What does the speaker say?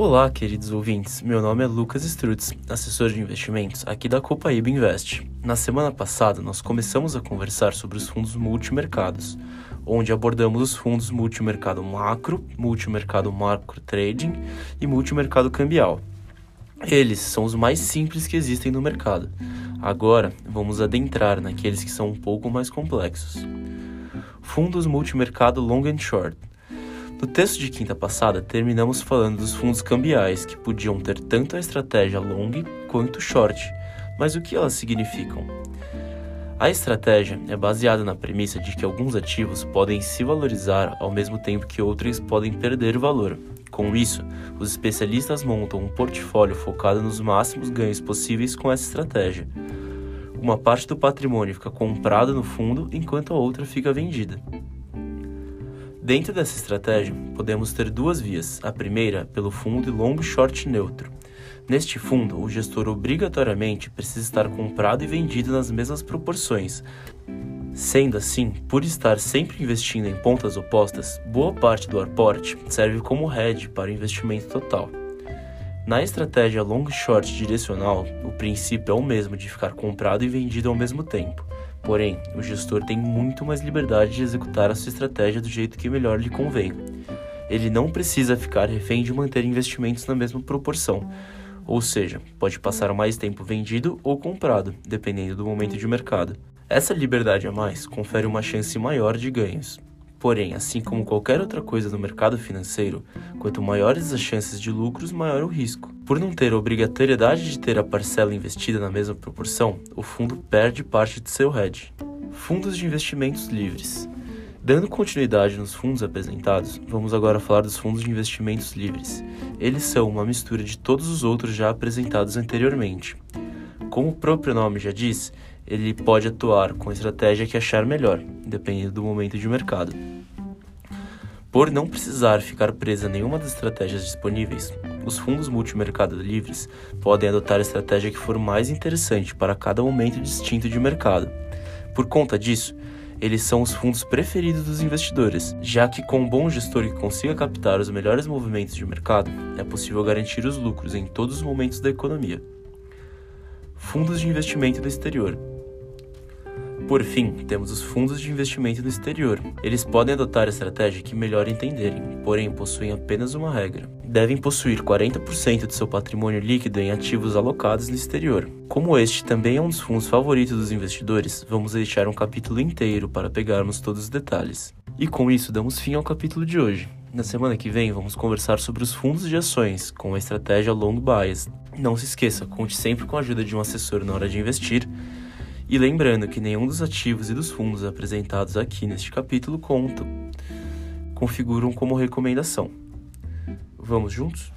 Olá, queridos ouvintes. Meu nome é Lucas Strutz, assessor de investimentos aqui da Copaíba Invest. Na semana passada, nós começamos a conversar sobre os fundos multimercados, onde abordamos os fundos multimercado macro, multimercado macro trading e multimercado cambial. Eles são os mais simples que existem no mercado. Agora, vamos adentrar naqueles que são um pouco mais complexos. Fundos multimercado long and short no texto de quinta passada, terminamos falando dos fundos cambiais, que podiam ter tanto a estratégia long quanto short, mas o que elas significam? A estratégia é baseada na premissa de que alguns ativos podem se valorizar ao mesmo tempo que outros podem perder valor. Com isso, os especialistas montam um portfólio focado nos máximos ganhos possíveis com essa estratégia. Uma parte do patrimônio fica comprada no fundo enquanto a outra fica vendida. Dentro dessa estratégia, podemos ter duas vias. A primeira, pelo fundo long short neutro. Neste fundo, o gestor obrigatoriamente precisa estar comprado e vendido nas mesmas proporções. Sendo assim, por estar sempre investindo em pontas opostas, boa parte do aporte serve como hedge para o investimento total. Na estratégia long short direcional, o princípio é o mesmo de ficar comprado e vendido ao mesmo tempo. Porém, o gestor tem muito mais liberdade de executar a sua estratégia do jeito que melhor lhe convém. Ele não precisa ficar refém de manter investimentos na mesma proporção, ou seja, pode passar mais tempo vendido ou comprado, dependendo do momento de mercado. Essa liberdade a mais confere uma chance maior de ganhos. Porém, assim como qualquer outra coisa no mercado financeiro, quanto maiores as chances de lucros, maior o risco. Por não ter a obrigatoriedade de ter a parcela investida na mesma proporção, o fundo perde parte de seu hedge. Fundos de investimentos livres. Dando continuidade nos fundos apresentados, vamos agora falar dos fundos de investimentos livres. Eles são uma mistura de todos os outros já apresentados anteriormente. Como o próprio nome já diz, ele pode atuar com a estratégia que achar melhor, dependendo do momento de mercado. Por não precisar ficar preso a nenhuma das estratégias disponíveis, os fundos multimercado livres podem adotar a estratégia que for mais interessante para cada momento distinto de mercado. Por conta disso, eles são os fundos preferidos dos investidores, já que com um bom gestor que consiga captar os melhores movimentos de mercado, é possível garantir os lucros em todos os momentos da economia. Fundos de investimento no exterior. Por fim, temos os fundos de investimento no exterior. Eles podem adotar a estratégia que melhor entenderem, porém possuem apenas uma regra. Devem possuir 40% de seu patrimônio líquido em ativos alocados no exterior. Como este também é um dos fundos favoritos dos investidores, vamos deixar um capítulo inteiro para pegarmos todos os detalhes. E com isso, damos fim ao capítulo de hoje. Na semana que vem, vamos conversar sobre os fundos de ações com a estratégia long bias. Não se esqueça, conte sempre com a ajuda de um assessor na hora de investir e lembrando que nenhum dos ativos e dos fundos apresentados aqui neste capítulo contam, configuram como recomendação. Vamos juntos?